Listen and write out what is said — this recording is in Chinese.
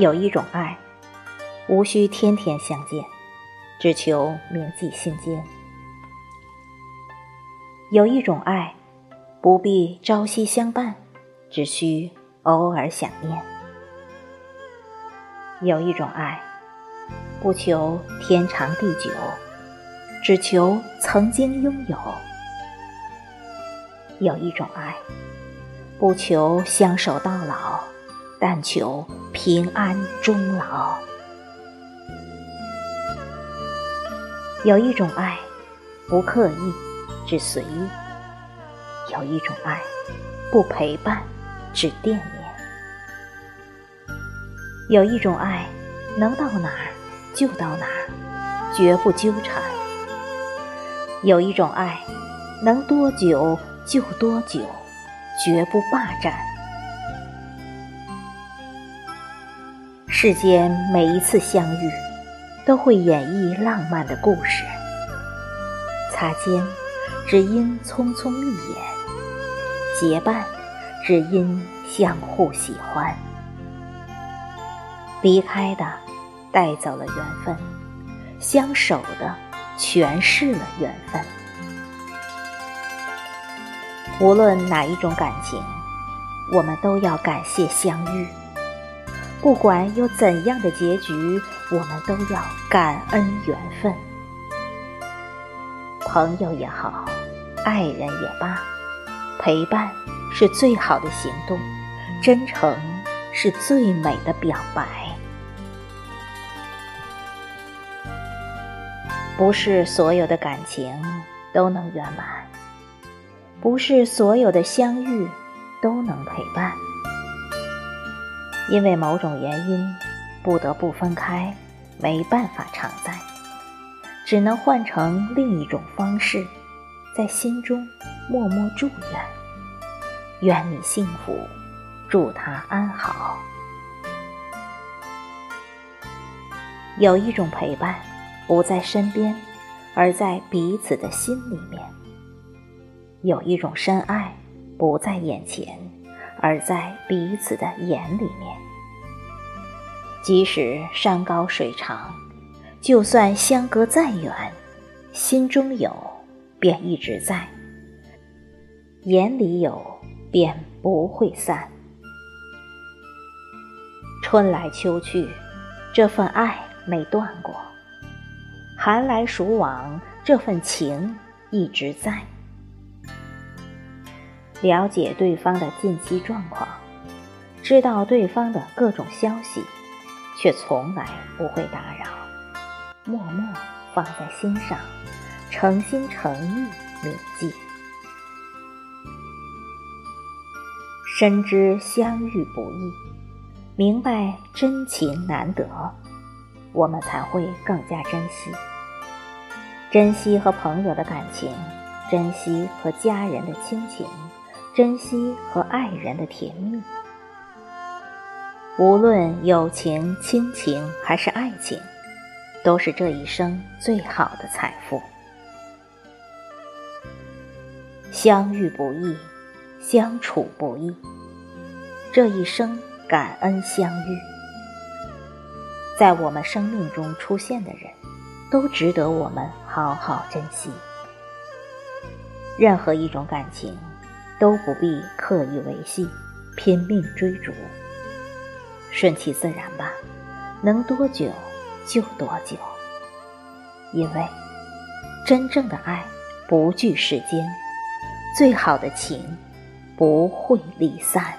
有一种爱，无需天天相见，只求铭记心间；有一种爱，不必朝夕相伴，只需偶尔想念；有一种爱，不求天长地久，只求曾经拥有；有一种爱，不求相守到老。但求平安终老。有一种爱，不刻意，只随意；有一种爱，不陪伴，只惦念；有一种爱，能到哪儿就到哪儿，绝不纠缠；有一种爱，能多久就多久，绝不霸占。世间每一次相遇，都会演绎浪漫的故事。擦肩，只因匆匆一眼；结伴，只因相互喜欢。离开的，带走了缘分；相守的，诠释了缘分。无论哪一种感情，我们都要感谢相遇。不管有怎样的结局，我们都要感恩缘分。朋友也好，爱人也罢，陪伴是最好的行动，真诚是最美的表白。不是所有的感情都能圆满，不是所有的相遇都能陪伴。因为某种原因，不得不分开，没办法常在，只能换成另一种方式，在心中默默祝愿：愿你幸福，祝他安好。有一种陪伴，不在身边，而在彼此的心里面；有一种深爱，不在眼前。而在彼此的眼里面，即使山高水长，就算相隔再远，心中有便一直在，眼里有便不会散。春来秋去，这份爱没断过；寒来暑往，这份情一直在。了解对方的近期状况，知道对方的各种消息，却从来不会打扰，默默放在心上，诚心诚意铭记。深知相遇不易，明白真情难得，我们才会更加珍惜，珍惜和朋友的感情，珍惜和家人的亲情。珍惜和爱人的甜蜜，无论友情、亲情还是爱情，都是这一生最好的财富。相遇不易，相处不易，这一生感恩相遇。在我们生命中出现的人，都值得我们好好珍惜。任何一种感情。都不必刻意维系，拼命追逐，顺其自然吧，能多久就多久。因为真正的爱不惧时间，最好的情不会离散。